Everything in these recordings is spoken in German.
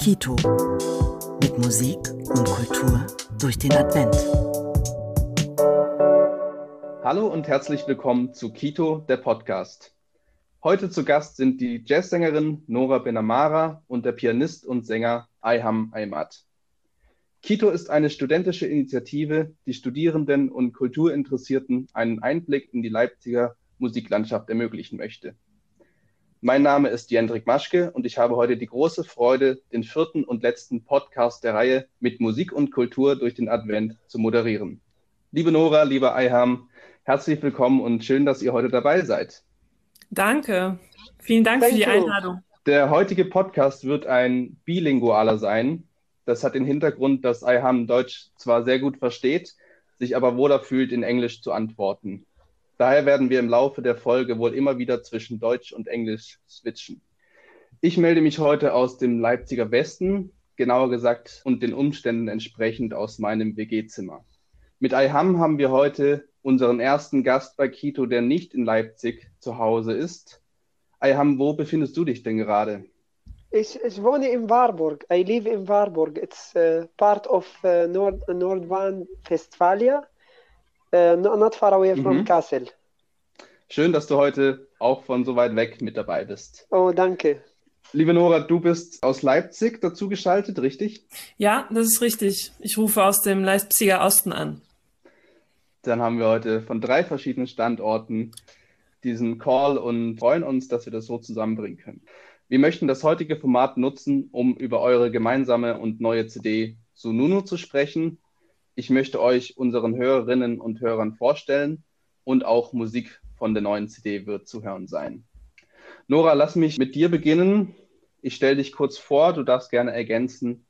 Kito. Mit Musik und Kultur durch den Advent. Hallo und herzlich willkommen zu Kito, der Podcast. Heute zu Gast sind die Jazzsängerin Nora Benamara und der Pianist und Sänger Ayham Aymat. Kito ist eine studentische Initiative, die Studierenden und Kulturinteressierten einen Einblick in die Leipziger Musiklandschaft ermöglichen möchte. Mein Name ist Jendrik Maschke und ich habe heute die große Freude, den vierten und letzten Podcast der Reihe mit Musik und Kultur durch den Advent zu moderieren. Liebe Nora, lieber Eiham, herzlich willkommen und schön, dass ihr heute dabei seid. Danke. Vielen Dank Thank für die you. Einladung. Der heutige Podcast wird ein bilingualer sein. Das hat den Hintergrund, dass Eiham Deutsch zwar sehr gut versteht, sich aber wohler fühlt, in Englisch zu antworten. Daher werden wir im Laufe der Folge wohl immer wieder zwischen Deutsch und Englisch switchen. Ich melde mich heute aus dem Leipziger Westen, genauer gesagt und den Umständen entsprechend aus meinem WG-Zimmer. Mit Ayham haben wir heute unseren ersten Gast bei Kito, der nicht in Leipzig zu Hause ist. Ayham, wo befindest du dich denn gerade? Ich, ich wohne in Warburg. I live in Warburg. It's uh, part of uh, Nord Nordrhein-Westphalia uh, not far away from mhm. Kassel. Schön, dass du heute auch von so weit weg mit dabei bist. Oh, danke. Liebe Nora, du bist aus Leipzig dazu geschaltet, richtig? Ja, das ist richtig. Ich rufe aus dem Leipziger Osten an. Dann haben wir heute von drei verschiedenen Standorten diesen Call und freuen uns, dass wir das so zusammenbringen können. Wir möchten das heutige Format nutzen, um über eure gemeinsame und neue CD Sununu zu sprechen ich möchte euch unseren Hörerinnen und Hörern vorstellen und auch Musik von der neuen CD wird zu hören sein. Nora, lass mich mit dir beginnen. Ich stelle dich kurz vor, du darfst gerne ergänzen,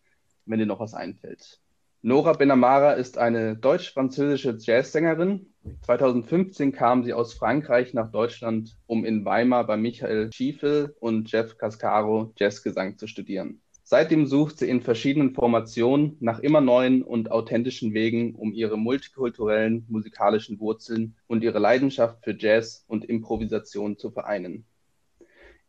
wenn dir noch was einfällt. Nora Benamara ist eine deutsch-französische Jazzsängerin. 2015 kam sie aus Frankreich nach Deutschland, um in Weimar bei Michael Schiefel und Jeff Cascaro Jazzgesang zu studieren. Seitdem sucht sie in verschiedenen Formationen nach immer neuen und authentischen Wegen, um ihre multikulturellen musikalischen Wurzeln und ihre Leidenschaft für Jazz und Improvisation zu vereinen.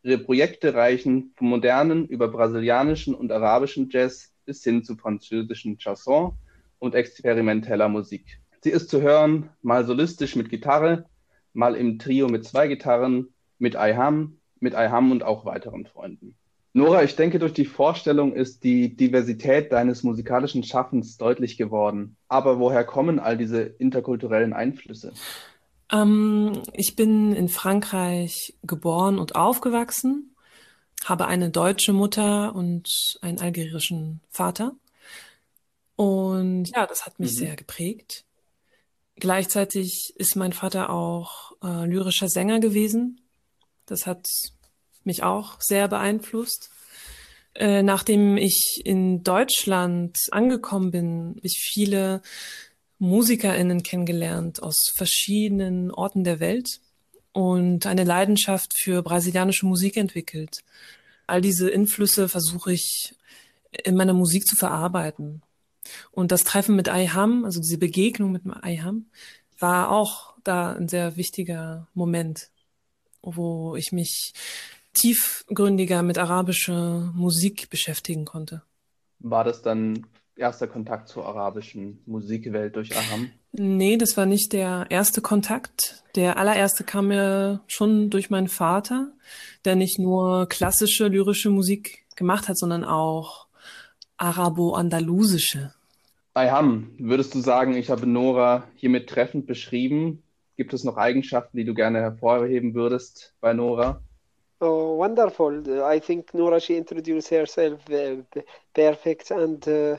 Ihre Projekte reichen vom modernen über brasilianischen und arabischen Jazz bis hin zu französischen Chanson und experimenteller Musik. Sie ist zu hören, mal solistisch mit Gitarre, mal im Trio mit zwei Gitarren, mit Ayham, mit Ayham und auch weiteren Freunden. Nora, ich denke, durch die Vorstellung ist die Diversität deines musikalischen Schaffens deutlich geworden. Aber woher kommen all diese interkulturellen Einflüsse? Ähm, ich bin in Frankreich geboren und aufgewachsen, habe eine deutsche Mutter und einen algerischen Vater. Und ja, das hat mich mhm. sehr geprägt. Gleichzeitig ist mein Vater auch äh, lyrischer Sänger gewesen. Das hat mich auch sehr beeinflusst. Äh, nachdem ich in Deutschland angekommen bin, habe ich viele MusikerInnen kennengelernt aus verschiedenen Orten der Welt und eine Leidenschaft für brasilianische Musik entwickelt. All diese Einflüsse versuche ich in meiner Musik zu verarbeiten. Und das Treffen mit Ayham, also diese Begegnung mit Ayham, war auch da ein sehr wichtiger Moment, wo ich mich tiefgründiger mit arabischer Musik beschäftigen konnte. War das dann erster Kontakt zur arabischen Musikwelt durch Aham? Nee, das war nicht der erste Kontakt. Der allererste kam mir schon durch meinen Vater, der nicht nur klassische lyrische Musik gemacht hat, sondern auch arabo-andalusische. Ayham, würdest du sagen, ich habe Nora hiermit treffend beschrieben? Gibt es noch Eigenschaften, die du gerne hervorheben würdest bei Nora? Oh, wonderful. I think Nora, she introduced herself uh, perfect. And uh,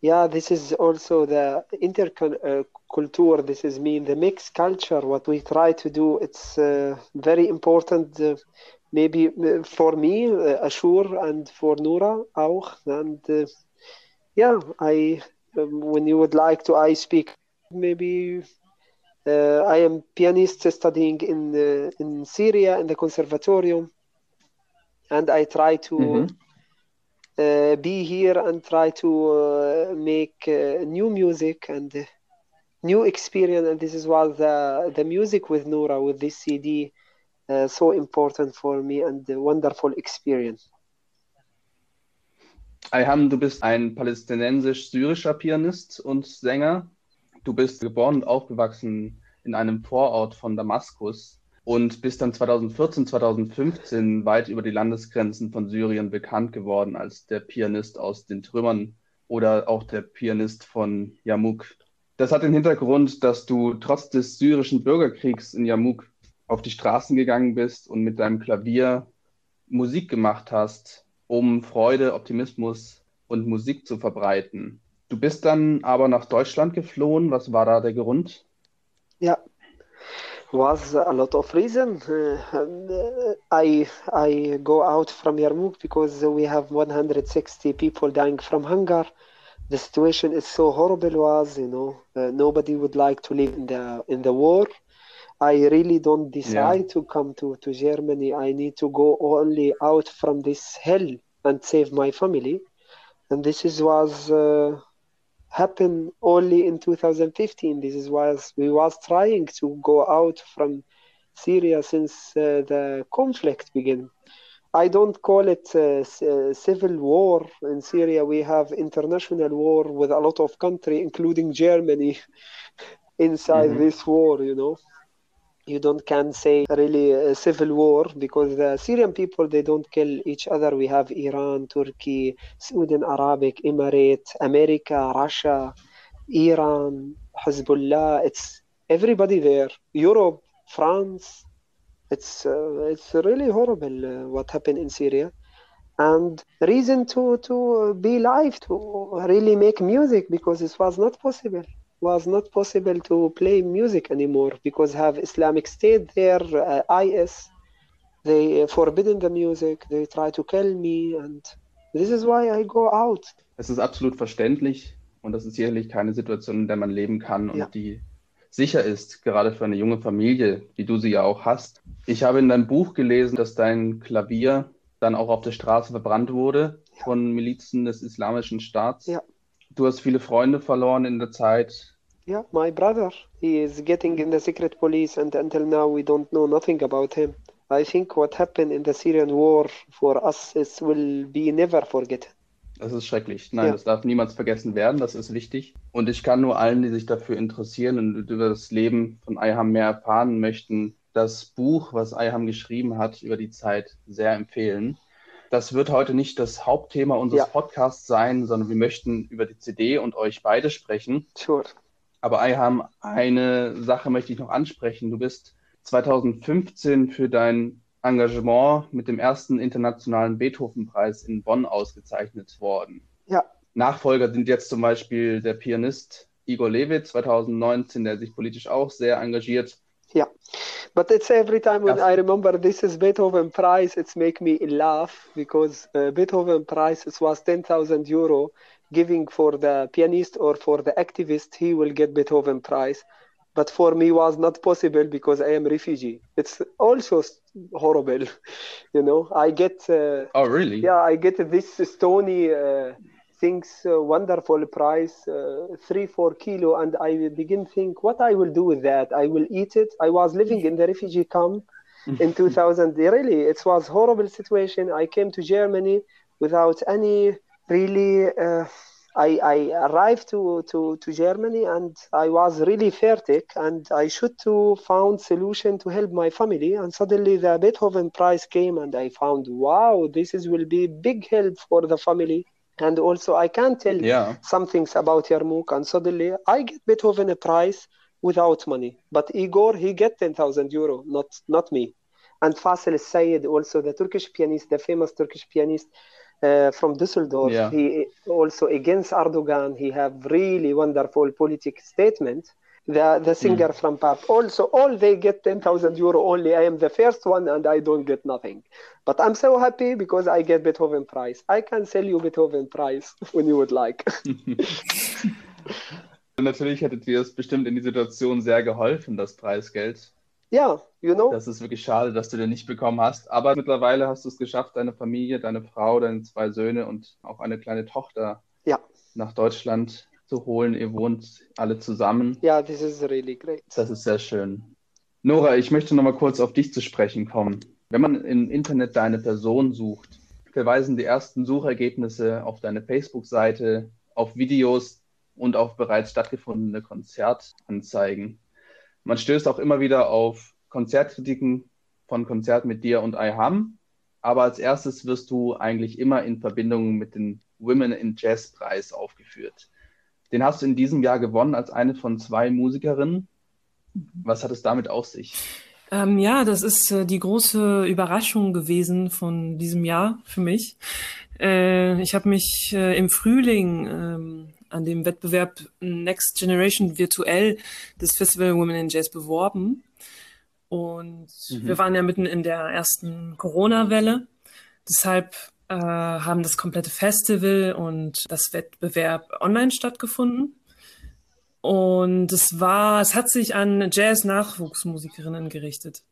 yeah, this is also the interculture. Uh, this is mean the mixed culture. What we try to do, it's uh, very important. Uh, maybe uh, for me, Ashur, and for Nora auch. And yeah, I, um, when you would like to, I speak maybe uh, I am pianist studying in uh, in Syria in the conservatorium and I try to mm-hmm. uh, be here and try to uh, make uh, new music and new experience. And this is why the the music with Nora with this CD uh, so important for me and wonderful experience. Ayham, du bist ein palästinensisch-syrischer Pianist und Sänger. Du bist geboren und aufgewachsen in einem Vorort von Damaskus und bist dann 2014, 2015 weit über die Landesgrenzen von Syrien bekannt geworden als der Pianist aus den Trümmern oder auch der Pianist von Yamuk. Das hat den Hintergrund, dass du trotz des syrischen Bürgerkriegs in Yamuk auf die Straßen gegangen bist und mit deinem Klavier Musik gemacht hast, um Freude, Optimismus und Musik zu verbreiten. Du bist dann aber nach Deutschland geflohen. Was war da der Grund? Yeah, was a lot of reason. Uh, I I go out from Yarmouk because we have 160 people dying from hunger. The situation is so horrible. Was you know uh, nobody would like to live in the in the war. I really don't decide yeah. to come to, to Germany. I need to go only out from this hell and save my family. And this is was uh, happened only in 2015. This is why we was trying to go out from Syria since uh, the conflict began. I don't call it a, a civil war in Syria. We have international war with a lot of country, including Germany, inside mm-hmm. this war. You know you don't can say really a civil war because the Syrian people they don't kill each other. We have Iran, Turkey, Saudi Arabic, Emirate, America, Russia, Iran, Hezbollah. It's everybody there. Europe, France. It's uh, it's really horrible uh, what happened in Syria, and reason to to be live to really make music because it was not possible was not possible to play music anymore because have Islamic State there, uh, IS, they forbidden the music, they try to kill me and this is why I go out. Es ist absolut verständlich und das ist sicherlich keine Situation, in der man leben kann und ja. die sicher ist, gerade für eine junge Familie, wie du sie ja auch hast. Ich habe in deinem Buch gelesen, dass dein Klavier dann auch auf der Straße verbrannt wurde ja. von Milizen des Islamischen Staats. Ja. Du hast viele Freunde verloren in der Zeit. Yeah, my brother. He is getting in the secret police, and until now, we don't know nothing about him. I think what happened in the Syrian war for us is will be never forgotten. Das ist schrecklich. Nein, ja. das darf niemals vergessen werden. Das ist wichtig. Und ich kann nur allen, die sich dafür interessieren und über das Leben von Ayham mehr erfahren möchten, das Buch, was Ayham geschrieben hat, über die Zeit sehr empfehlen. Das wird heute nicht das Hauptthema unseres ja. Podcasts sein, sondern wir möchten über die CD und euch beide sprechen. Sure. Aber Ayham, eine Sache möchte ich noch ansprechen. Du bist 2015 für dein Engagement mit dem ersten internationalen Beethoven-Preis in Bonn ausgezeichnet worden. Ja. Nachfolger sind jetzt zum Beispiel der Pianist Igor Levit 2019, der sich politisch auch sehr engagiert. Ja, but it's every time when I remember this is Beethoven Prize, it's make me laugh because uh, Beethoven Prize it was 10,000 Euro giving for the pianist or for the activist, he will get Beethoven Prize. But for me was not possible because I am refugee. It's also horrible, you know. I get. Uh, oh really? Yeah, I get this stony uh, things, uh, wonderful price, uh, three four kilo, and I begin think what I will do with that. I will eat it. I was living in the refugee camp in 2000. Really, it was horrible situation. I came to Germany without any really uh, I, I arrived to, to, to Germany and I was really fertig and I should to found solution to help my family and suddenly the Beethoven prize came and I found wow this is will be big help for the family and also I can tell yeah. some things about Yarmouk and suddenly I get Beethoven a prize without money but Igor he get 10,000 euro not not me and Fasil Sayed also the Turkish pianist the famous Turkish pianist uh, from Düsseldorf. Yeah. He also against Erdogan. He have really wonderful political statement. The the singer mm. from PAP also all they get ten thousand euro only. I am the first one and I don't get nothing. But I'm so happy because I get Beethoven prize. I can sell you Beethoven prize when you would like. Natürlich hättet ihr es bestimmt in die Situation sehr geholfen, das Preisgeld. Ja, you know. Das ist wirklich schade, dass du den nicht bekommen hast. Aber mittlerweile hast du es geschafft, deine Familie, deine Frau, deine zwei Söhne und auch eine kleine Tochter ja. nach Deutschland zu holen. Ihr wohnt alle zusammen. Ja, this is really great. Das ist sehr schön. Nora, ich möchte noch mal kurz auf dich zu sprechen kommen. Wenn man im Internet deine Person sucht, verweisen die ersten Suchergebnisse auf deine Facebook-Seite, auf Videos und auf bereits stattgefundene Konzertanzeigen. Man stößt auch immer wieder auf Konzertkritiken von Konzerten mit dir und IHAM, aber als erstes wirst du eigentlich immer in Verbindung mit dem Women in Jazz Preis aufgeführt. Den hast du in diesem Jahr gewonnen als eine von zwei Musikerinnen. Was hat es damit auf sich? Ähm, ja, das ist äh, die große Überraschung gewesen von diesem Jahr für mich. Äh, ich habe mich äh, im Frühling ähm, an dem Wettbewerb Next Generation virtuell des Festival Women in Jazz beworben. Und mhm. wir waren ja mitten in der ersten Corona-Welle. Deshalb äh, haben das komplette Festival und das Wettbewerb online stattgefunden. Und es war, es hat sich an Jazz-Nachwuchsmusikerinnen gerichtet.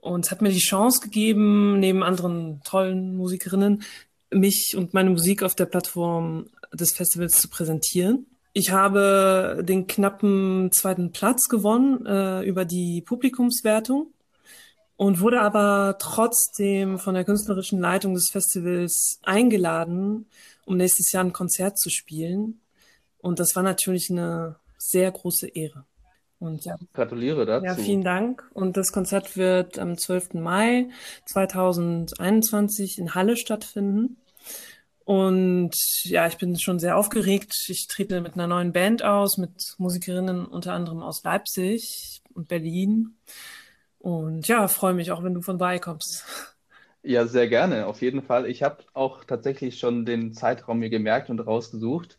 Und es hat mir die Chance gegeben, neben anderen tollen Musikerinnen, mich und meine Musik auf der Plattform des Festivals zu präsentieren. Ich habe den knappen zweiten Platz gewonnen äh, über die Publikumswertung und wurde aber trotzdem von der künstlerischen Leitung des Festivals eingeladen, um nächstes Jahr ein Konzert zu spielen. Und das war natürlich eine sehr große Ehre. Und ja, gratuliere dazu. Ja, vielen Dank. Und das Konzert wird am 12. Mai 2021 in Halle stattfinden. Und ja, ich bin schon sehr aufgeregt. Ich trete mit einer neuen Band aus, mit Musikerinnen unter anderem aus Leipzig und Berlin. Und ja, freue mich auch, wenn du von kommst. Ja, sehr gerne, auf jeden Fall. Ich habe auch tatsächlich schon den Zeitraum mir gemerkt und rausgesucht.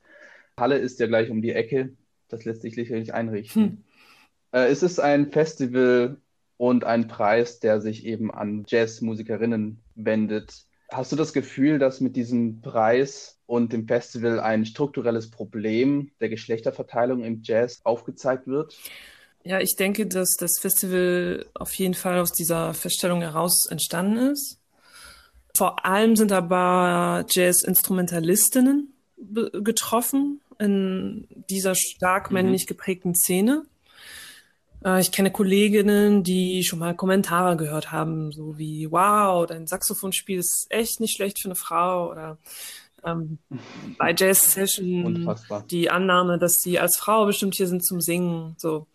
Halle ist ja gleich um die Ecke. Das lässt sich sicherlich einrichten. Hm. Äh, es ist ein Festival und ein Preis, der sich eben an Jazzmusikerinnen wendet. Hast du das Gefühl, dass mit diesem Preis und dem Festival ein strukturelles Problem der Geschlechterverteilung im Jazz aufgezeigt wird? Ja, ich denke, dass das Festival auf jeden Fall aus dieser Feststellung heraus entstanden ist. Vor allem sind aber Jazz-Instrumentalistinnen getroffen in dieser stark mhm. männlich geprägten Szene. Äh, ich kenne Kolleginnen, die schon mal Kommentare gehört haben, so wie, wow, dein Saxophonspiel ist echt nicht schlecht für eine Frau oder ähm, bei Jazz Session die Annahme, dass sie als Frau bestimmt hier sind zum Singen, so.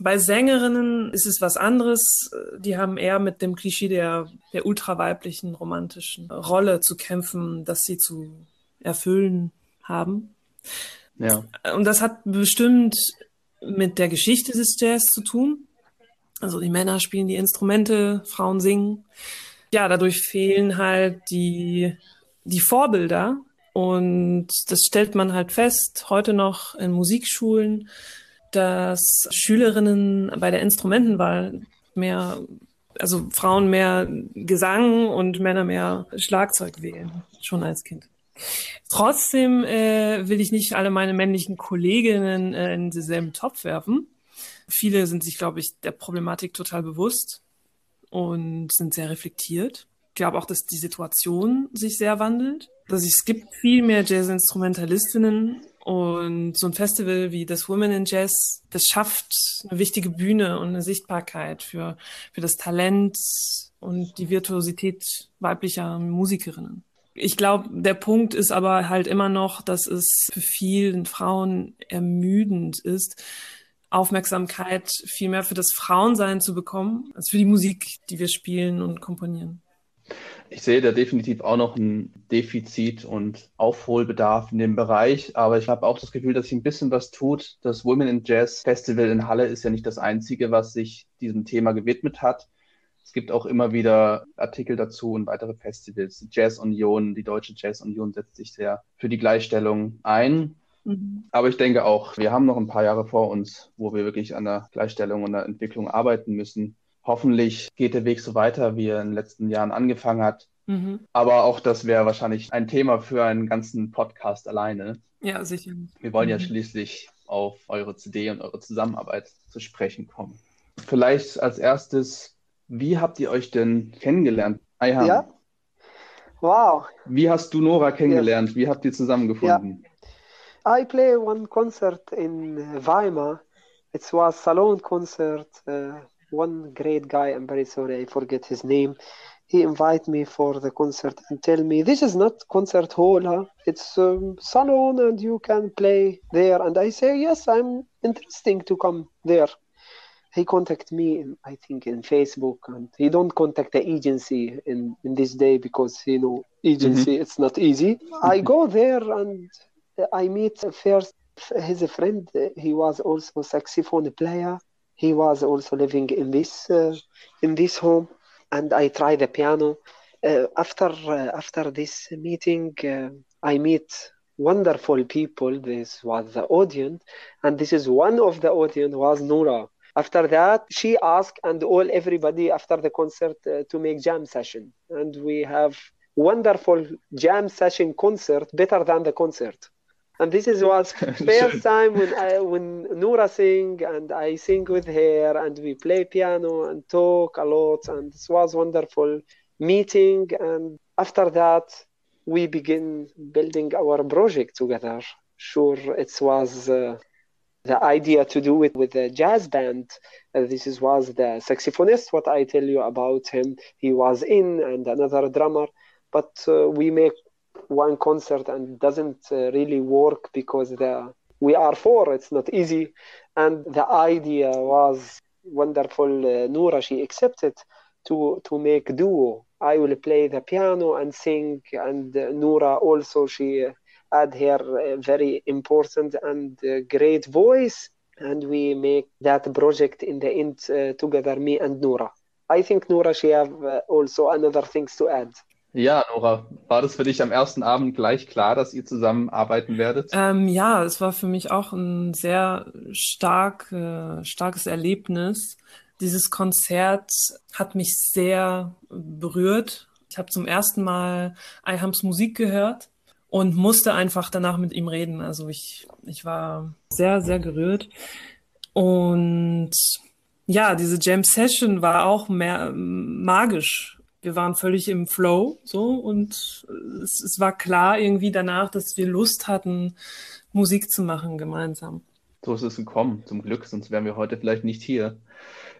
Bei Sängerinnen ist es was anderes. Die haben eher mit dem Klischee der, der ultraweiblichen romantischen Rolle zu kämpfen, dass sie zu erfüllen haben. Ja. Und das hat bestimmt mit der Geschichte des Jazz zu tun. Also die Männer spielen die Instrumente, Frauen singen. Ja, dadurch fehlen halt die, die Vorbilder. Und das stellt man halt fest, heute noch in Musikschulen, dass Schülerinnen bei der Instrumentenwahl mehr, also Frauen mehr Gesang und Männer mehr Schlagzeug wählen, schon als Kind. Trotzdem äh, will ich nicht alle meine männlichen Kolleginnen äh, in denselben Topf werfen. Viele sind sich, glaube ich, der Problematik total bewusst und sind sehr reflektiert. Ich glaube auch, dass die Situation sich sehr wandelt. Dass es gibt viel mehr Jazz-Instrumentalistinnen und so ein Festival wie das Women in Jazz, das schafft eine wichtige Bühne und eine Sichtbarkeit für, für das Talent und die Virtuosität weiblicher Musikerinnen. Ich glaube, der Punkt ist aber halt immer noch, dass es für vielen Frauen ermüdend ist, Aufmerksamkeit viel mehr für das Frauensein zu bekommen, als für die Musik, die wir spielen und komponieren. Ich sehe da definitiv auch noch ein Defizit und Aufholbedarf in dem Bereich, aber ich habe auch das Gefühl, dass sich ein bisschen was tut. Das Women in Jazz Festival in Halle ist ja nicht das einzige, was sich diesem Thema gewidmet hat. Es gibt auch immer wieder Artikel dazu und weitere Festivals. Die Jazz Union, die Deutsche Jazz Union setzt sich sehr für die Gleichstellung ein. Mhm. Aber ich denke auch, wir haben noch ein paar Jahre vor uns, wo wir wirklich an der Gleichstellung und der Entwicklung arbeiten müssen. Hoffentlich geht der Weg so weiter, wie er in den letzten Jahren angefangen hat. Mhm. Aber auch das wäre wahrscheinlich ein Thema für einen ganzen Podcast alleine. Ja, sicher. Wir wollen mhm. ja schließlich auf eure CD und eure Zusammenarbeit zu sprechen kommen. Vielleicht als erstes, wie habt ihr euch denn kennengelernt? Ayhan. Ja. Wow. Wie hast du Nora kennengelernt? Yes. Wie habt ihr zusammengefunden? Yeah. I play one concert in Weimar. It was salon concert. Uh, one great guy. I'm very sorry, I forget his name. he invite me for the concert and tell me this is not concert hall huh? it's um, salon and you can play there and i say yes i'm interesting to come there he contact me in, i think in facebook and he don't contact the agency in in this day because you know agency mm-hmm. it's not easy i go there and i meet first his friend he was also saxophone player he was also living in this uh, in this home and I try the piano. Uh, after uh, after this meeting, uh, I meet wonderful people. This was the audience, and this is one of the audience was Nora. After that, she asked and all everybody after the concert uh, to make jam session, and we have wonderful jam session concert, better than the concert and this is was first time when I when Nora sing and I sing with her and we play piano and talk a lot and this was wonderful meeting and after that we begin building our project together. Sure, it was uh, the idea to do it with a jazz band. Uh, this is, was the saxophonist. What I tell you about him, he was in and another drummer. But uh, we make one concert and doesn't uh, really work because the we are four it's not easy. And the idea was wonderful uh, Noura she accepted to to make duo. I will play the piano and sing and uh, Noura also she add her uh, very important and uh, great voice. And we make that project in the end uh, together me and Noura. I think Noura she have also another things to add Ja, Nora, war das für dich am ersten Abend gleich klar, dass ihr zusammenarbeiten werdet? Ähm, ja, es war für mich auch ein sehr stark, äh, starkes Erlebnis. Dieses Konzert hat mich sehr berührt. Ich habe zum ersten Mal Eihams Musik gehört und musste einfach danach mit ihm reden. Also ich, ich war sehr, sehr gerührt. Und ja, diese Jam Session war auch mehr magisch wir waren völlig im Flow so und es, es, war klar irgendwie danach, dass wir Lust hatten, Musik zu machen gemeinsam. So ist es gekommen, zum Glück, sonst wären wir heute vielleicht nicht hier.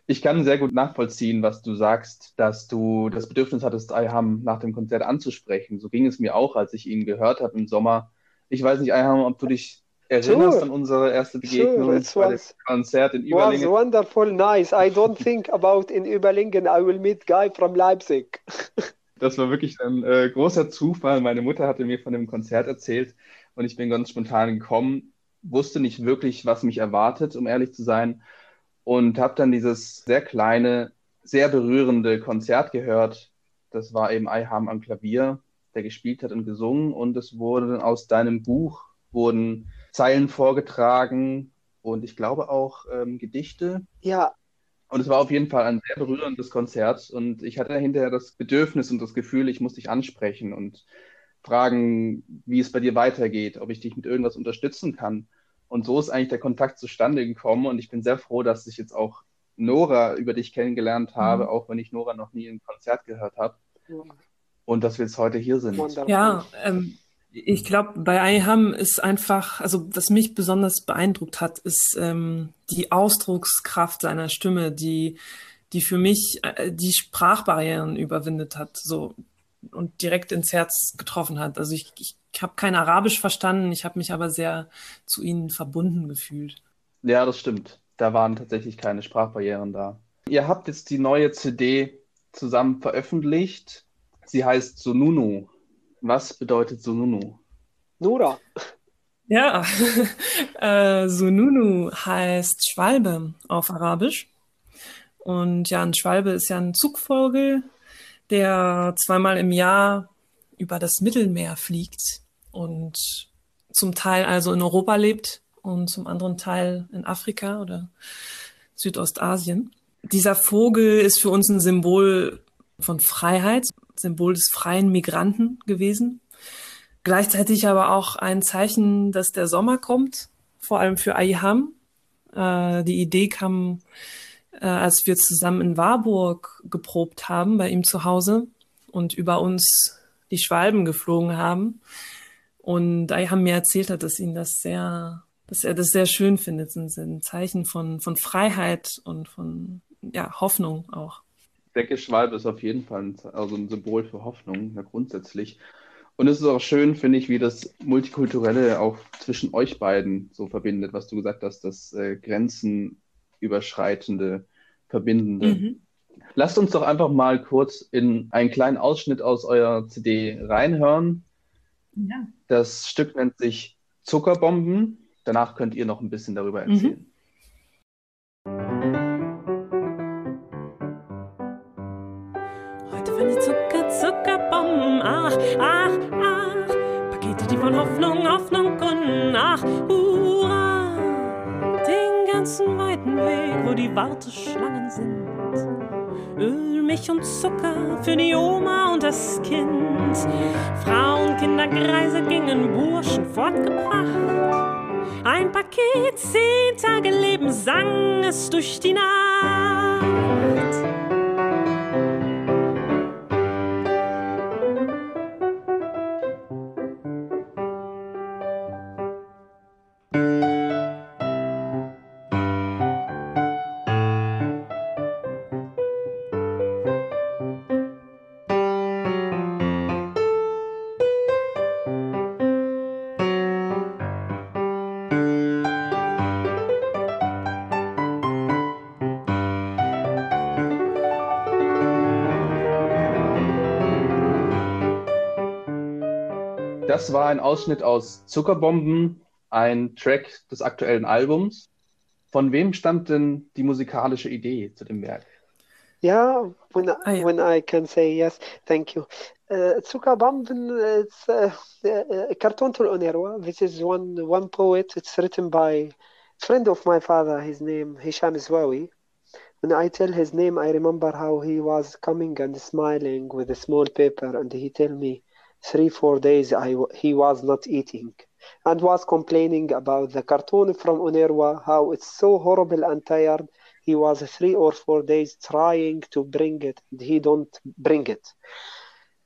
Ich kann sehr gut nachvollziehen, was du sagst, dass du das Bedürfnis hattest, Ayham nach dem Konzert anzusprechen. So ging es mir auch, als ich ihn gehört habe im Sommer. Ich weiß nicht, Ayham, ob du dich erinnerst sure. an unsere erste Begegnung sure, bei dem Konzert in Überlingen? was wonderful, nice. I don't think about in Überlingen I will meet guy from Leipzig. das war wirklich ein äh, großer Zufall. Meine Mutter hatte mir von dem Konzert erzählt und ich bin ganz spontan gekommen, wusste nicht wirklich, was mich erwartet, um ehrlich zu sein, und habe dann dieses sehr kleine, sehr berührende Konzert gehört. Das war eben Eiham am Klavier, der gespielt hat und gesungen und es wurde aus deinem Buch wurden Zeilen vorgetragen und ich glaube auch ähm, Gedichte. Ja. Und es war auf jeden Fall ein sehr berührendes Konzert und ich hatte hinterher das Bedürfnis und das Gefühl, ich muss dich ansprechen und fragen, wie es bei dir weitergeht, ob ich dich mit irgendwas unterstützen kann. Und so ist eigentlich der Kontakt zustande gekommen und ich bin sehr froh, dass ich jetzt auch Nora über dich kennengelernt habe, mhm. auch wenn ich Nora noch nie im Konzert gehört habe. Ja. Und dass wir jetzt heute hier sind. Ja, ähm, ich glaube, bei Ayham ist einfach, also was mich besonders beeindruckt hat, ist ähm, die Ausdruckskraft seiner Stimme, die, die für mich äh, die Sprachbarrieren überwindet hat, so und direkt ins Herz getroffen hat. Also ich, ich habe kein Arabisch verstanden, ich habe mich aber sehr zu ihnen verbunden gefühlt. Ja, das stimmt. Da waren tatsächlich keine Sprachbarrieren da. Ihr habt jetzt die neue CD zusammen veröffentlicht. Sie heißt Sonunu. Was bedeutet Sununu? Nura. Ja, äh, Sununu heißt Schwalbe auf Arabisch. Und ja, ein Schwalbe ist ja ein Zugvogel, der zweimal im Jahr über das Mittelmeer fliegt und zum Teil also in Europa lebt und zum anderen Teil in Afrika oder Südostasien. Dieser Vogel ist für uns ein Symbol von Freiheit, Symbol des freien Migranten gewesen. Gleichzeitig aber auch ein Zeichen, dass der Sommer kommt, vor allem für Ayham. Äh, die Idee kam, äh, als wir zusammen in Warburg geprobt haben, bei ihm zu Hause und über uns die Schwalben geflogen haben. Und Ayham mir erzählt hat, dass ihn das sehr, dass er das sehr schön findet. Es sind Zeichen von, von Freiheit und von ja, Hoffnung auch denke, Schwalbe ist auf jeden Fall ein, also ein Symbol für Hoffnung, ja, grundsätzlich. Und es ist auch schön, finde ich, wie das Multikulturelle auch zwischen euch beiden so verbindet, was du gesagt hast, das äh, grenzenüberschreitende, verbindende. Mhm. Lasst uns doch einfach mal kurz in einen kleinen Ausschnitt aus eurer CD reinhören. Ja. Das Stück nennt sich Zuckerbomben. Danach könnt ihr noch ein bisschen darüber mhm. erzählen. Mhm. Zuckerbomben. Ach, ach, ach. Pakete, die von Hoffnung, Hoffnung kunden. Ach, hurra. Den ganzen weiten Weg, wo die Warteschlangen sind. Öl, Milch und Zucker für die Oma und das Kind. Frauen, Kinder, Greise gingen Burschen fortgebracht. Ein Paket, zehn Tage Leben sang es durch die Nacht. Das war ein Ausschnitt aus Zuckerbomben, ein Track des aktuellen Albums. Von wem stammt denn die musikalische Idee zu dem Werk? Yeah, when I, oh, when I can say yes, thank you. Uh, Zuckerbomben, it's uh, uh, Kartontul Onerwa. This is one one poet. It's written by a friend of my father. His name Hisham Zwawi. When I tell his name, I remember how he was coming and smiling with a small paper, and he tell me, three four days I, he was not eating and was complaining about the cartoon from Unerwa how it's so horrible and tired he was three or four days trying to bring it and he don't bring it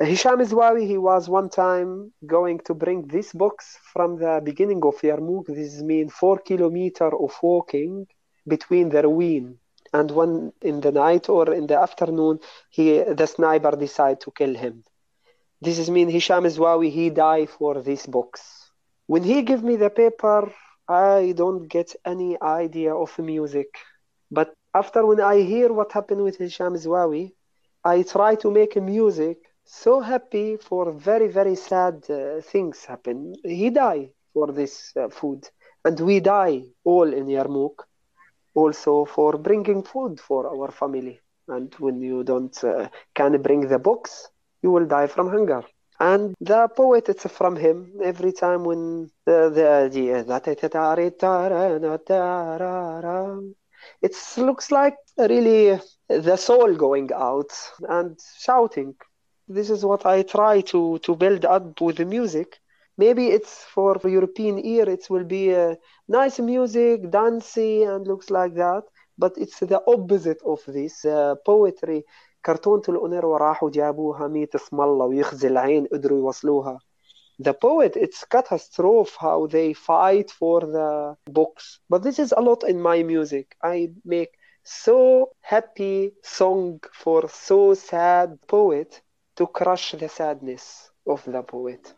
Hisham Izwawi, he was one time going to bring this box from the beginning of Yarmouk. This means four kilometer of walking between the ruin. And when in the night or in the afternoon, he the sniper decide to kill him. This is mean Hisham Zwawi, he died for this box. When he give me the paper, I don't get any idea of music. But after when I hear what happened with Hisham Zwawi, I try to make music so happy for very, very sad uh, things happen. He died for this uh, food. And we die all in Yarmouk also for bringing food for our family. And when you don't uh, can bring the books, you will die from hunger. And the poet, it's from him. Every time when the, it looks like really the soul going out and shouting. This is what I try to, to build up with the music. Maybe it's for European ear, it will be a nice music, dancey, and looks like that. But it's the opposite of this uh, poetry كرتونة الأونروا راحوا جابوها ميت اسم الله ويخزي العين قدروا يوصلوها the poet it's catastrophe how they fight for the books but this is a lot in my music i make so happy song for so sad poet to crush the sadness of the poet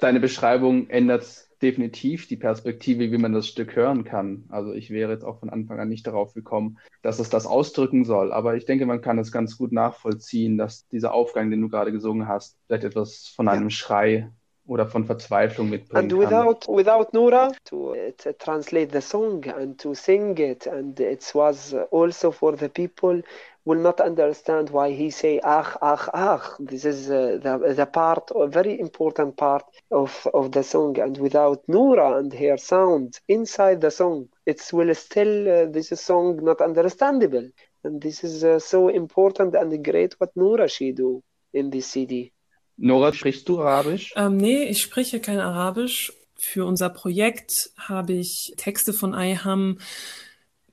deine beschreibung ändert definitiv die Perspektive, wie man das Stück hören kann. Also ich wäre jetzt auch von Anfang an nicht darauf gekommen, dass es das ausdrücken soll. Aber ich denke, man kann es ganz gut nachvollziehen, dass dieser Aufgang, den du gerade gesungen hast, vielleicht etwas von einem Schrei oder von Verzweiflung mitbringen and without, kann. without Nora to, uh, to translate the song and to sing it and it was also for the people will not understand why he say ach ach ach. This is uh, the, the part a very important part of, of the song. And without Nora and her sound inside the song it will still uh, this song not understandable. And this is uh, so important and great what Nora she do in this CD Nora, sprichst du Arabisch? Ähm, nee, ich spreche kein Arabisch. Für unser Projekt habe ich Texte von Ayham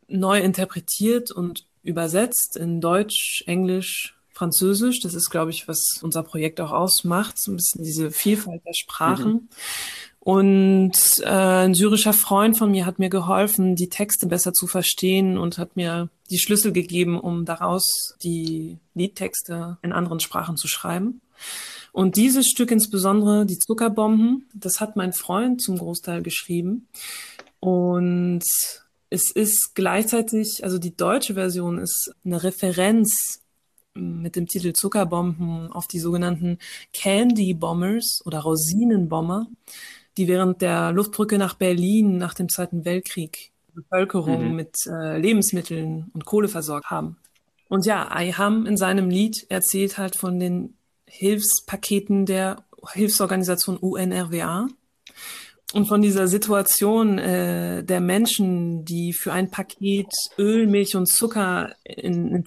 neu interpretiert und übersetzt in Deutsch, Englisch, Französisch. Das ist, glaube ich, was unser Projekt auch ausmacht, so ein bisschen diese Vielfalt der Sprachen. Mhm. Und äh, ein syrischer Freund von mir hat mir geholfen, die Texte besser zu verstehen und hat mir die Schlüssel gegeben, um daraus die Liedtexte in anderen Sprachen zu schreiben. Und dieses Stück insbesondere, die Zuckerbomben, das hat mein Freund zum Großteil geschrieben. Und es ist gleichzeitig, also die deutsche Version ist eine Referenz mit dem Titel Zuckerbomben auf die sogenannten Candy Bombers oder Rosinenbomber die während der Luftbrücke nach Berlin nach dem Zweiten Weltkrieg die Bevölkerung mhm. mit äh, Lebensmitteln und Kohle versorgt haben. Und ja, Ayham in seinem Lied erzählt halt von den Hilfspaketen der Hilfsorganisation UNRWA und von dieser Situation äh, der Menschen, die für ein Paket Öl, Milch und Zucker in, in,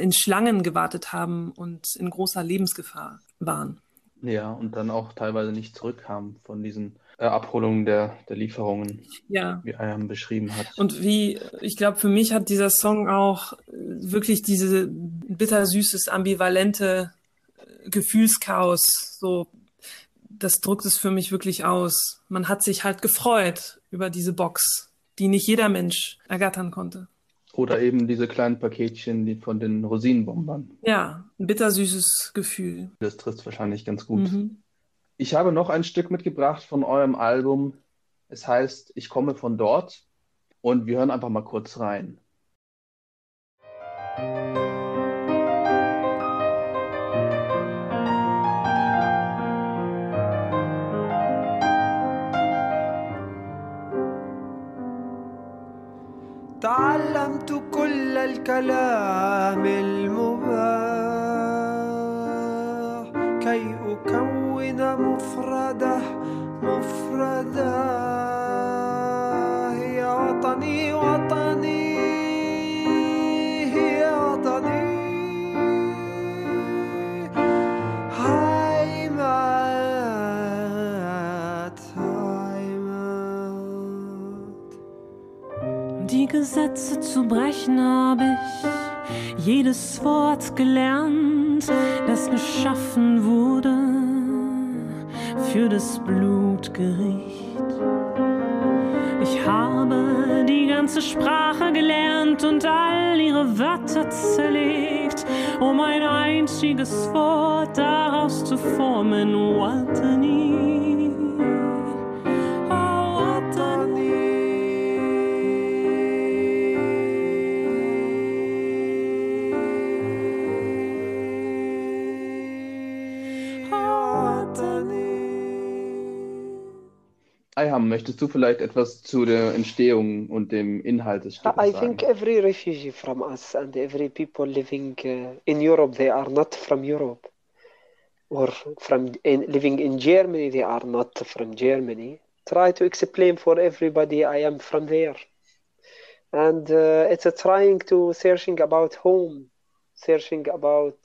in Schlangen gewartet haben und in großer Lebensgefahr waren. Ja, und dann auch teilweise nicht zurückkam von diesen äh, Abholungen der, der Lieferungen, ja. wie Ayam beschrieben hat. Und wie, ich glaube, für mich hat dieser Song auch äh, wirklich diese bittersüßes, ambivalente äh, Gefühlschaos, so, das drückt es für mich wirklich aus. Man hat sich halt gefreut über diese Box, die nicht jeder Mensch ergattern konnte. Oder eben diese kleinen Paketchen die von den Rosinenbombern. Ja, ein bittersüßes Gefühl. Das trifft wahrscheinlich ganz gut. Mhm. Ich habe noch ein Stück mitgebracht von eurem Album. Es heißt Ich komme von dort. Und wir hören einfach mal kurz rein. الكلام المباح. كي أكون مفردة مفردة. Gesetze zu brechen habe ich jedes Wort gelernt, das geschaffen wurde für das Blutgericht. Ich habe die ganze Sprache gelernt und all ihre Wörter zerlegt, um ein einziges Wort daraus zu formen. Ayham, möchtest du vielleicht etwas zu der Entstehung und dem Inhalt des Stückes I sagen? think every refugee from us and every people living uh, in Europe, they are not from Europe. Or from in, living in Germany, they are not from Germany. Try to explain for everybody I am from there. And uh, it's a trying to searching about home, searching about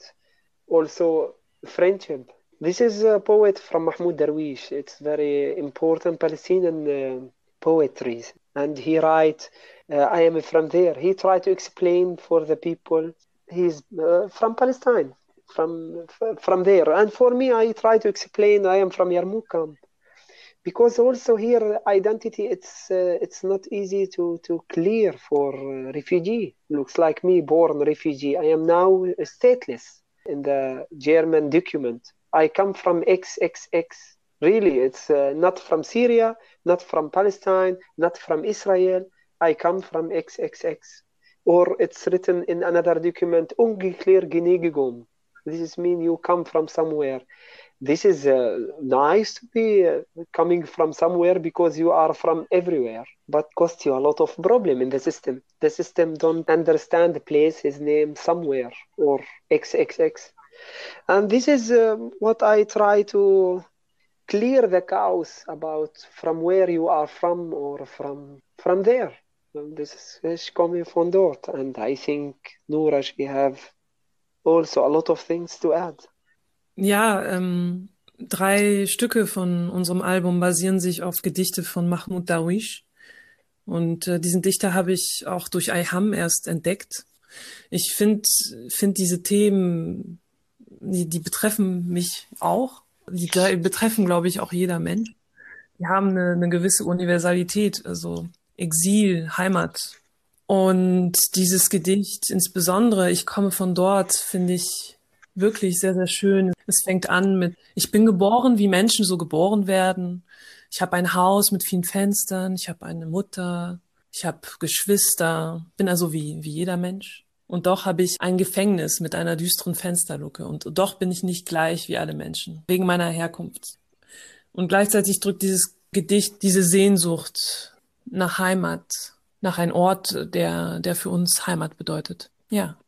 also friendship. This is a poet from Mahmoud Darwish. It's very important Palestinian uh, poetry. And he writes, uh, I am from there. He tried to explain for the people he's uh, from Palestine, from from there. And for me, I try to explain I am from Yarmouk camp. Because also here identity it's uh, it's not easy to to clear for uh, refugee. Looks like me born refugee. I am now stateless in the German document. I come from XXX. Really, it's uh, not from Syria, not from Palestine, not from Israel. I come from XXX. Or it's written in another document, ungeklärt Genehmigung. This is mean you come from somewhere. This is uh, nice to be uh, coming from somewhere because you are from everywhere, but cost you a lot of problem in the system. The system don't understand the place, his name somewhere or XXX. And this is uh, what I try to clear the chaos about from where you are from or from from there. And this is coming from dort, and I think Noura she have also a lot of things to add. Ja, ähm, drei Stücke von unserem Album basieren sich auf Gedichte von Mahmoud Darwish. Und äh, diesen Dichter habe ich auch durch Ayham erst entdeckt. Ich finde find diese Themen die, die betreffen mich auch. Die betreffen, glaube ich, auch jeder Mensch. die haben eine, eine gewisse Universalität, also Exil, Heimat. Und dieses Gedicht insbesondere, ich komme von dort, finde ich wirklich sehr, sehr schön. Es fängt an mit, ich bin geboren, wie Menschen so geboren werden. Ich habe ein Haus mit vielen Fenstern, ich habe eine Mutter, ich habe Geschwister, bin also wie, wie jeder Mensch. Und doch habe ich ein Gefängnis mit einer düsteren Fensterluke. Und doch bin ich nicht gleich wie alle Menschen, wegen meiner Herkunft. Und gleichzeitig drückt dieses Gedicht diese Sehnsucht nach Heimat, nach einem Ort, der, der für uns Heimat bedeutet. Ja.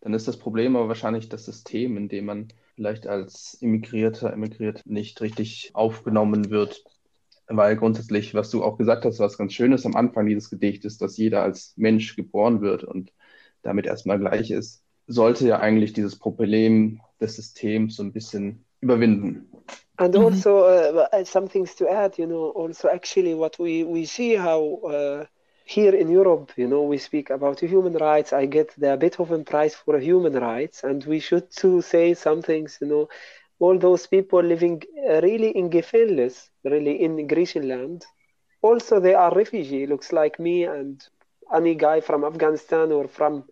Dann ist das Problem aber wahrscheinlich das System, in dem man vielleicht als Immigrierter, Immigriert nicht richtig aufgenommen wird. Weil grundsätzlich, was du auch gesagt hast, was ganz schön ist am Anfang dieses Gedichtes, dass jeder als Mensch geboren wird und damit erstmal gleich ist, sollte ja eigentlich dieses Problem des Systems so ein bisschen überwinden. And also, uh, some things to add, you know, also actually what we, we see how uh, here in Europe, you know, we speak about human rights. I get the Beethoven Prize for Human Rights, and we should to say some things, you know, all those people living uh, really in Gefängnis, really in Griechenland, also they are refugee, looks like me and any guy from Afghanistan or from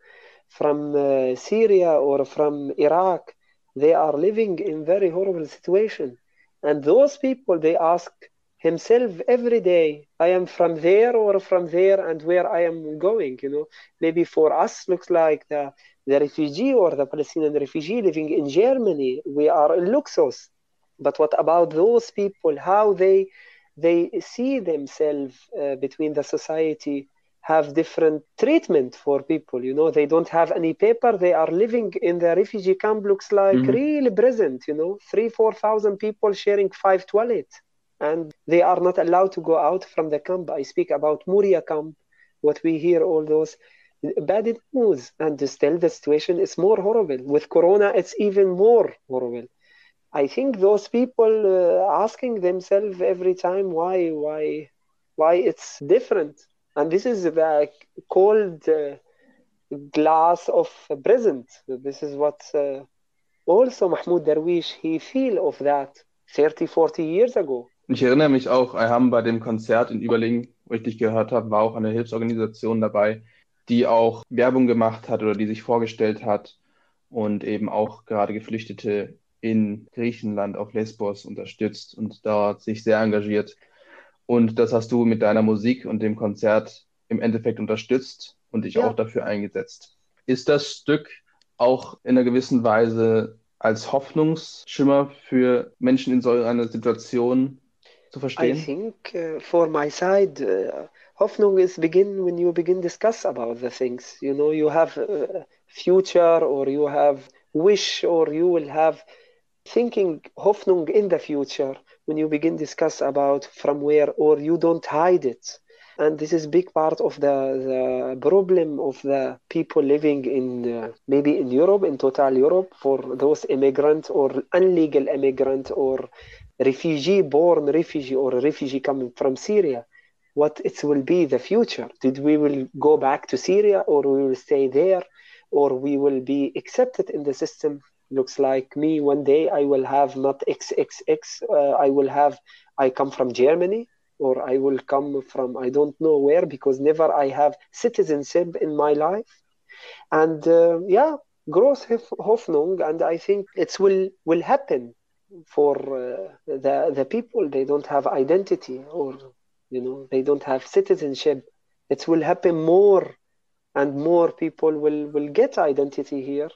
from uh, Syria or from Iraq, they are living in very horrible situation. And those people, they ask himself every day, I am from there or from there and where I am going, you know. Maybe for us looks like the, the refugee or the Palestinian refugee living in Germany, we are in Luxus. But what about those people, how they they see themselves uh, between the society have different treatment for people you know? They don't have any paper they are living in the refugee camp looks like Mhm. really present you know? Three four thousand people sharing five toilets and they are not allowed to go out from the camp. I speak about muria camp what we hear all those bad news and still the situation is more horrible. With corona it's even more horrible. I think those people uh, asking themselves every time why why why it's different and this is the cold uh, glass of present this is what uh, also mahmoud darwish he feel of that 30 40 years ago Ich erinnere mich auch, wir haben bei dem Konzert in Überlingen, wo ich dich gehört habe, war auch eine Hilfsorganisation dabei, die auch Werbung gemacht hat oder die sich vorgestellt hat und eben auch gerade Geflüchtete in Griechenland auf Lesbos unterstützt und dort sich sehr engagiert. Und das hast du mit deiner Musik und dem Konzert im Endeffekt unterstützt und dich Ja. auch dafür eingesetzt. Ist das Stück auch in einer gewissen Weise als Hoffnungsschimmer für Menschen in so einer Situation zu I verstehen? think uh, for my side, uh, Hoffnung is begin when you begin discuss about the things. You know, you have uh, future or you have wish or you will have thinking Hoffnung in the future when you begin discuss about from where or you don't hide it. And this is big part of the, the problem of the people living in uh, maybe in Europe, in total Europe, for those immigrant or illegal immigrant or refugee born refugee or refugee coming from Syria, what it will be the future. Did we will go back to Syria or we will stay there or we will be accepted in the system? Looks like me one day I will have not XXX, uh, I will have I come from Germany or I will come from I don't know where because never I have citizenship in my life. And uh, yeah, gross Hoffnung, and I think it will will happen for uh, the the people. They don't have identity or you know they don't have citizenship. It will happen more and more people will will get identity here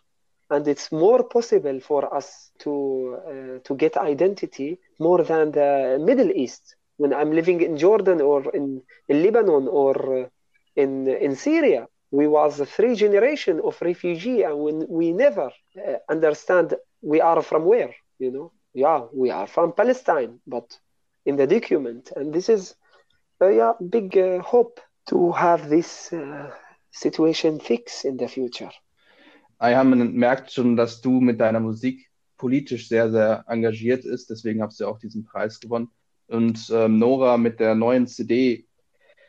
and it's more possible for us to uh, to get identity more than the middle east. When i'm living in jordan or in, in lebanon or uh, in in syria we was three generation of refugee and when we never uh, understand we are from where you know? Yeah, we are from Palestine, but in the document, and this is a yeah, big uh, hope to have this uh, situation fixed in the future. Ja, man merkt schon, dass du mit deiner Musik politisch sehr, sehr engagiert ist. Deswegen hast du auch diesen Preis gewonnen. Und ähm, Nora mit der neuen CD,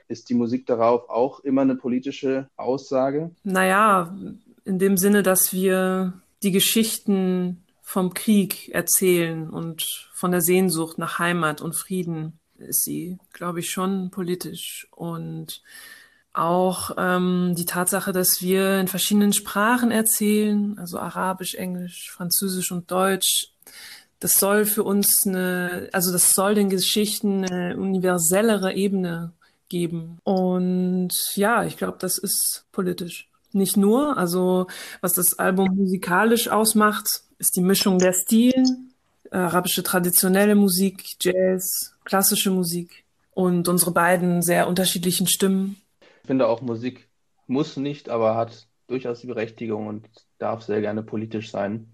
ist die Musik darauf auch immer eine politische Aussage? Naja, in dem Sinne, dass wir die Geschichten vom Krieg erzählen und von der Sehnsucht nach Heimat und Frieden. ist sie, glaube ich, schon politisch. Und auch ähm, die Tatsache, dass wir in verschiedenen Sprachen erzählen, also Arabisch, Englisch, Französisch und Deutsch, das soll für uns eine, also das soll den Geschichten eine universellere Ebene geben. Und ja, ich glaube, das ist politisch. Nicht nur, also was das Album musikalisch ausmacht, ist die Mischung der Stilen, arabische traditionelle Musik, Jazz, klassische Musik und unsere beiden sehr unterschiedlichen Stimmen. Ich finde auch Musik muss nicht, aber hat durchaus die Berechtigung und darf sehr gerne politisch sein.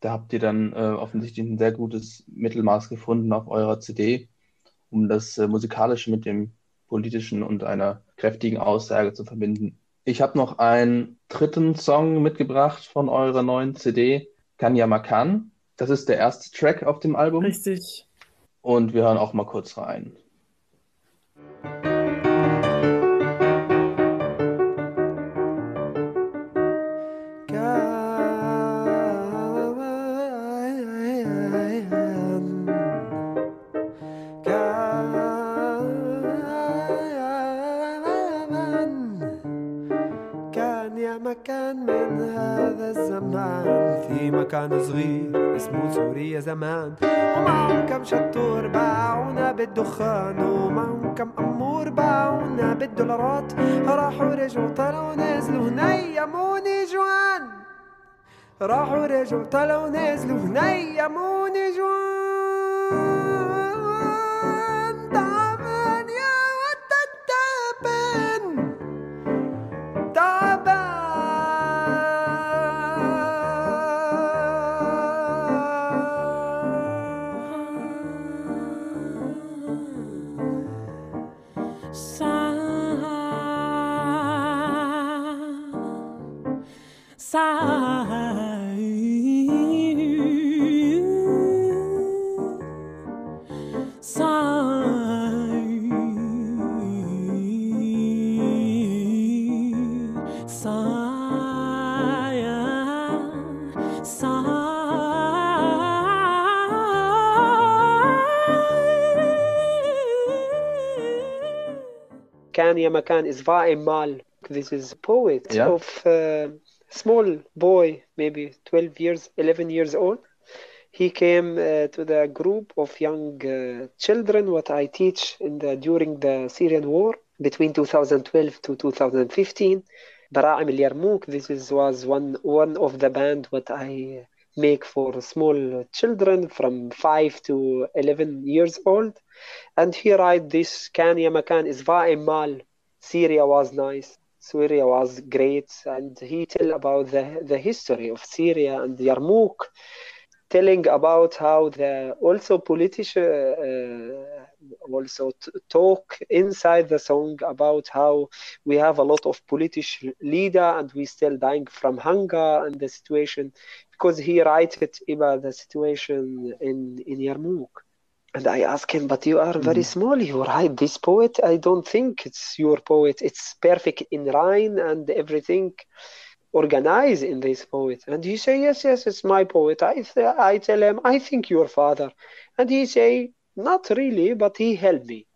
Da habt ihr dann äh, offensichtlich ein sehr gutes Mittelmaß gefunden auf eurer CD, um das äh, Musikalische mit dem Politischen und einer kräftigen Aussage zu verbinden. Ich habe noch einen dritten Song mitgebracht von eurer neuen CD, Kanya Makan. Das ist der erste Track auf dem Album. Richtig. Und wir hören auch mal kurz rein. في مكان صغير اسمه سوريا زمان. ومعهم كم شطور باعونا بالدخان ومعهم كم أمور باعونا بالدولارات. راحوا رجعوا طلعوا نزلوا نيموني جوان راحوا رجعوا طلعوا نزلوا نيموني Makan Yamakan is vaemal. This is a poet yeah. of uh, small boy, maybe 12 years, 11 years old. He came uh, to the group of young uh, children what I teach in the, during the Syrian war between 2012 to 2015. Bara'im al Yarmouk, this is, was one, one of the band what I make for small children from five to 11 years old. And he write this Kan ya makan is mal. Syria was nice. Syria was great. And he tell about the, the history of Syria and Yarmouk, telling about how the also politician uh, also talk inside the song about how we have a lot of political leader and we still dying from hunger and the situation because he it about the situation in, in Yarmouk. And I ask him, but you are very small. You write this poet. I don't think it's your poet. It's perfect in rhyme and everything organized in this poet. And he say, yes, yes, it's my poet. I, th- I tell him, I think your father. And he say, not really, but he helped me.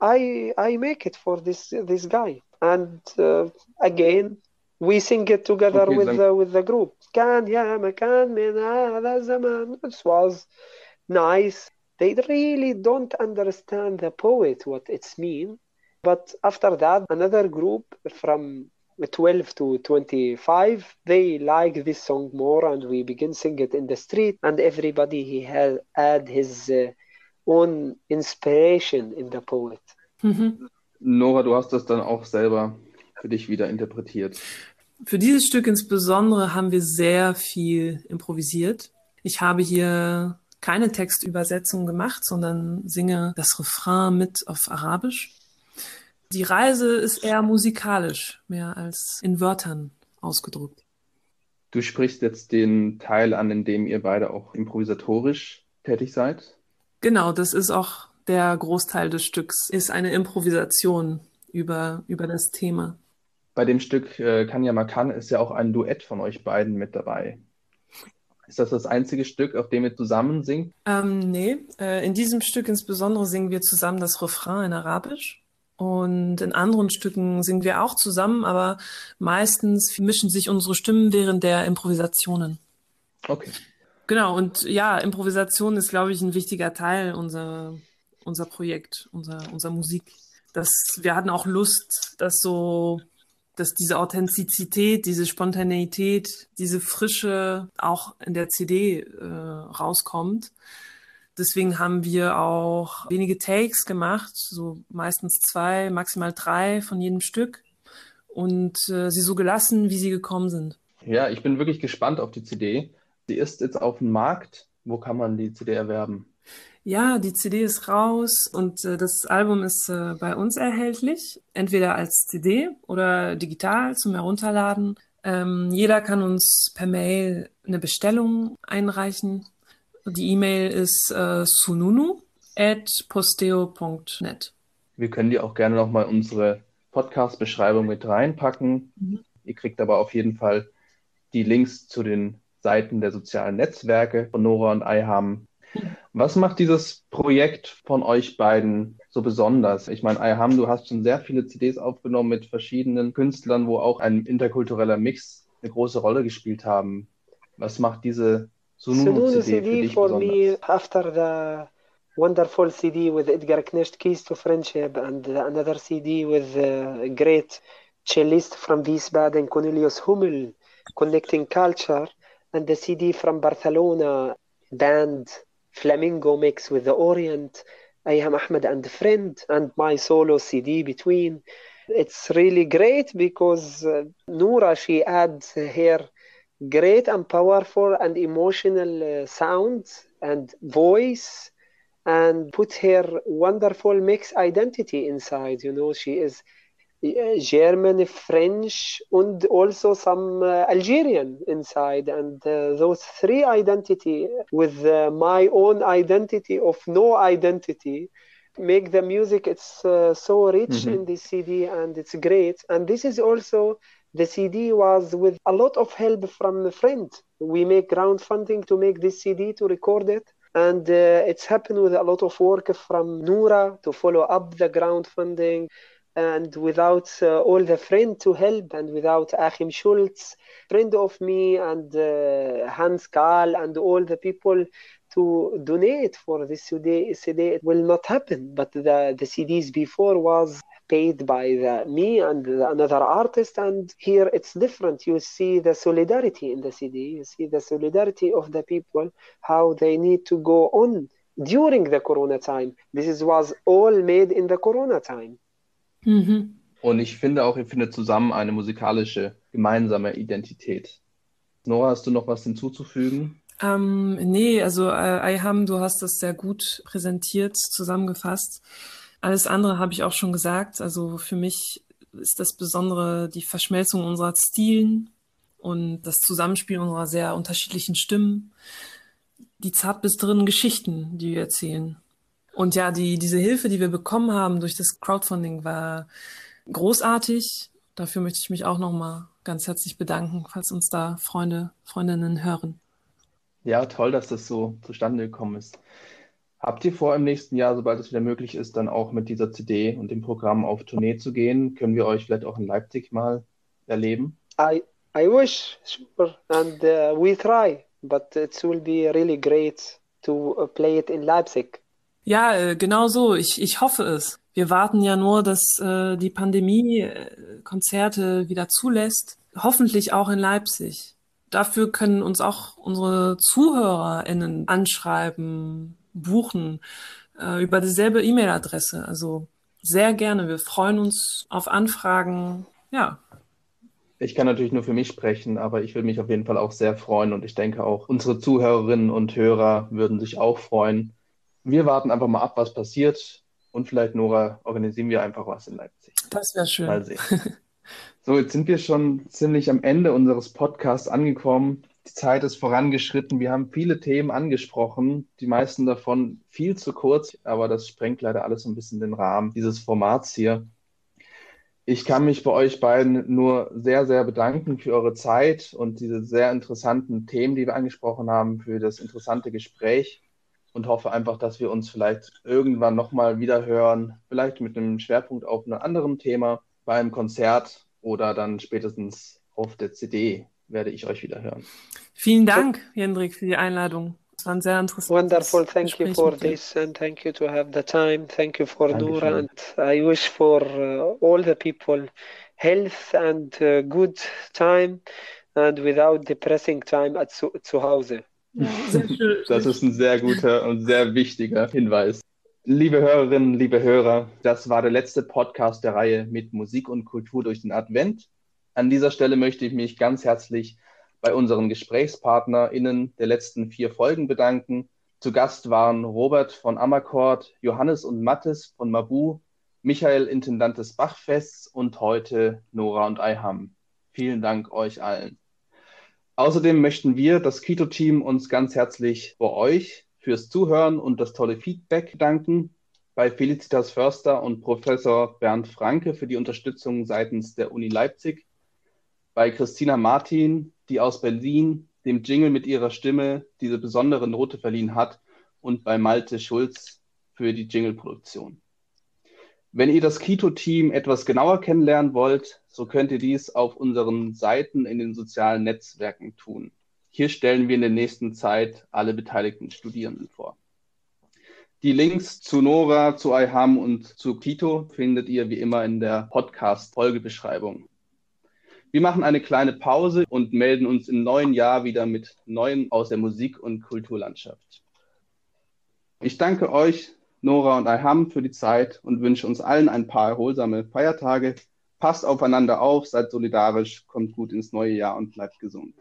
I I make it for this this guy. And uh, again, we sing it together Okay, with thank- the with the group. كان يا مكان من هذا الزمان. This was nice. They really don't understand the poet what it's mean. But after that, another group from 12 to 25, they like this song more, and we begin sing it in the street. And everybody he had add his uh, own inspiration in the poet. Mhm. Nora, du hast das dann auch selber für dich wieder interpretiert. Für dieses Stück insbesondere haben wir sehr viel improvisiert. Ich habe hier keine Textübersetzung gemacht, sondern singe das Refrain mit auf Arabisch. Die Reise ist eher musikalisch, mehr als in Wörtern ausgedrückt. Du sprichst jetzt den Teil an, in dem ihr beide auch improvisatorisch tätig seid. Genau, das ist auch der Großteil des Stücks, ist eine Improvisation über, über das Thema. Bei dem Stück äh, Kanya Makan ist ja auch ein Duett von euch beiden mit dabei. Ist das das einzige Stück, auf dem ihr zusammen singt? Ähm, nee, äh, in diesem Stück insbesondere singen wir zusammen das Refrain in Arabisch. Und in anderen Stücken singen wir auch zusammen, aber meistens mischen sich unsere Stimmen während der Improvisationen. Okay. Genau, und ja, Improvisation ist, glaube ich, ein wichtiger Teil unser, unser Projekt, unser, Musik. Das, wir hatten auch Lust, dass so, dass diese Authentizität, diese Spontaneität, diese Frische auch in der CD äh, rauskommt. Deswegen haben wir auch wenige Takes gemacht, so meistens zwei, maximal drei von jedem Stück und äh, sie so gelassen, wie sie gekommen sind. Ja, ich bin wirklich gespannt auf die CD. Sie ist jetzt auf dem Markt. Wo kann man die CD erwerben? Ja, die CD ist raus und äh, das Album ist äh, bei uns erhältlich, entweder als CD oder digital zum Herunterladen. Ähm, jeder kann uns per Mail eine Bestellung einreichen. Die E-Mail ist äh, sununu@posteo.net. Wir können die auch gerne nochmal unsere Podcast-Beschreibung mit reinpacken. Mhm. Ihr kriegt aber auf jeden Fall die Links zu den Seiten der sozialen Netzwerke von Nora und Eiham. Was macht dieses Projekt von euch beiden so besonders? Ich meine, Eiham, du hast schon sehr viele CDs aufgenommen mit verschiedenen Künstlern, wo auch ein interkultureller Mix eine große Rolle gespielt haben. Was macht diese Sununu Sununu CD für CD dich for besonders? me after the wonderful CD with Edgar Knecht Keys to Friendship and another CD with a great cellist from Wiesbaden Cornelius Hummel connecting culture and the CD from Barcelona band Flamingo mix with the Orient Ayham Ahmed and Friend and my solo CD between. It's really great because uh, Noura she adds her great and powerful and emotional uh, sound and voice and put her wonderful mix identity inside you know. She is German, French, and also some uh, Algerian inside, and uh, those three identity with uh, my own identity of no identity make the music it's uh, so rich Mhm. in this CD and it's great. And this is also the CD was with a lot of help from a friend. We make crowdfunding to make this CD to record it. And uh, it's happened with a lot of work from Noura to follow up the crowdfunding and without uh, all the friend to help and without Achim Schultz, friend of me and uh, Hans Kahl and all the people to donate for this CD, CD it will not happen. But the, the CDs before was paid by the, me and the, another artist and here it's different. You see the solidarity in the cd you see the solidarity of the people how they need to go on during the corona time. This is, was all made in the corona time Mhm. Und ich finde auch, ihr findet zusammen eine musikalische gemeinsame Identität. Nora, hast du noch was hinzuzufügen? Ähm, nee, also äh, Ayham, du hast das sehr gut präsentiert, zusammengefasst. Alles andere habe ich auch schon gesagt. Also für mich ist das Besondere die Verschmelzung unserer Stilen und das Zusammenspiel unserer sehr unterschiedlichen Stimmen, die zart bis drin Geschichten, die wir erzählen. Und ja, die, diese Hilfe, die wir bekommen haben durch das Crowdfunding, war großartig. Dafür möchte ich mich auch nochmal ganz herzlich bedanken, falls uns da Freunde, Freundinnen hören. Ja, toll, dass das so zustande gekommen ist. Habt ihr vor, im nächsten Jahr, sobald es wieder möglich ist, dann auch mit dieser CD und dem Programm auf Tournee zu gehen? Können wir euch vielleicht auch in Leipzig mal erleben? i i wish sure and uh, we try but it will be really great to uh, play it in leipzig Ja, äh, genau so. Ich, ich hoffe es. Wir warten ja nur, dass äh, die Pandemie äh, Konzerte wieder zulässt. Hoffentlich auch in Leipzig. Dafür können uns auch unsere ZuhörerInnen anschreiben, buchen, äh, über dieselbe E-Mail-Adresse. Also sehr gerne. Wir freuen uns auf Anfragen. Ja, Ich kann natürlich nur für mich sprechen, aber ich würde mich auf jeden Fall auch sehr freuen und ich denke auch unsere Zuhörerinnen und Hörer würden sich auch freuen. Wir warten einfach mal ab, was passiert und vielleicht, Nora, organisieren wir einfach was in Leipzig. das wäre schön. Mal sehen. So, jetzt sind wir schon ziemlich am Ende unseres Podcasts angekommen. Die Zeit ist vorangeschritten. Wir haben viele Themen angesprochen, die meisten davon viel zu kurz, aber das sprengt leider alles so ein bisschen den Rahmen dieses Formats hier. Ich kann mich bei euch beiden nur sehr, sehr bedanken für eure Zeit und diese sehr interessanten Themen, die wir angesprochen haben, für das interessante Gespräch und hoffe einfach, dass wir uns vielleicht irgendwann nochmal wieder hören, vielleicht mit einem Schwerpunkt auf einem anderen Thema, beim Konzert oder dann spätestens auf der CD werde ich euch wieder hören. Vielen Dank, Jendrik, für die Einladung. Es war ein sehr interessantes Wonderful. Thank Gespräch you for this and thank you to have the time. Thank you for Dankeschön. Noura and I wish for uh, all the people health and uh, good time and without depressing time at zu, zu Hause. Ja, sehr schön. Das ist ein sehr guter und sehr wichtiger Hinweis. Liebe Hörerinnen, liebe Hörer, das war der letzte Podcast der Reihe mit Musik und Kultur durch den Advent. An dieser Stelle möchte ich mich ganz herzlich bei unseren GesprächspartnerInnen der letzten vier Folgen bedanken. Zu Gast waren Robert von Amakord, Johannes und Mattes von Mabu, Michael, Intendant des Bachfests und heute Nora und Eiham. Vielen Dank euch allen. Außerdem möchten wir, das Kito-Team, uns ganz herzlich bei euch fürs Zuhören und das tolle Feedback danken, bei Felicitas Förster und Professor Bernd Franke für die Unterstützung seitens der Uni Leipzig, bei Christina Martin, die aus Berlin dem Jingle mit ihrer Stimme diese besondere Note verliehen hat, und bei Malte Schulz für die Jingle-Produktion. Wenn ihr das Kito-Team etwas genauer kennenlernen wollt, so könnt ihr dies auf unseren Seiten in den sozialen Netzwerken tun. Hier stellen wir in der nächsten Zeit alle beteiligten Studierenden vor. Die Links zu Nora, zu IHAM und zu Kito findet ihr wie immer in der Podcast-Folgebeschreibung. Wir machen eine kleine Pause und melden uns im neuen Jahr wieder mit Neuem aus der Musik- und Kulturlandschaft. Ich danke euch, Nora und IHAM, für die Zeit und wünsche uns allen ein paar erholsame Feiertage. Passt aufeinander auf, seid solidarisch, kommt gut ins neue Jahr und bleibt gesund.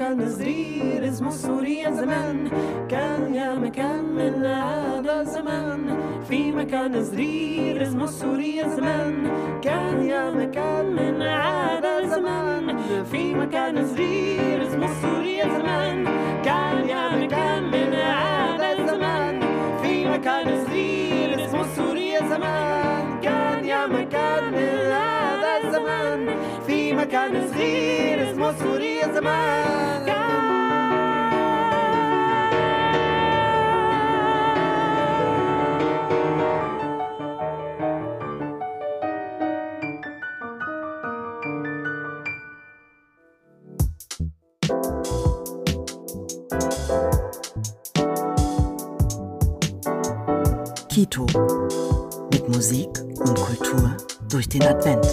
في مكان صغير اسمه سوريا زمان. كان يا مكان من هذا الزمان في مكان صغير اسمه سوريا زمان. كان يا مكان من هذا الزمان في مكان صغير اسمه سوريا زمان. كان يا مكان من هذا الزمان في مكان في مكان صغير اسمه سوريا زمان Kito. Mit Musik und Kultur durch den Advent.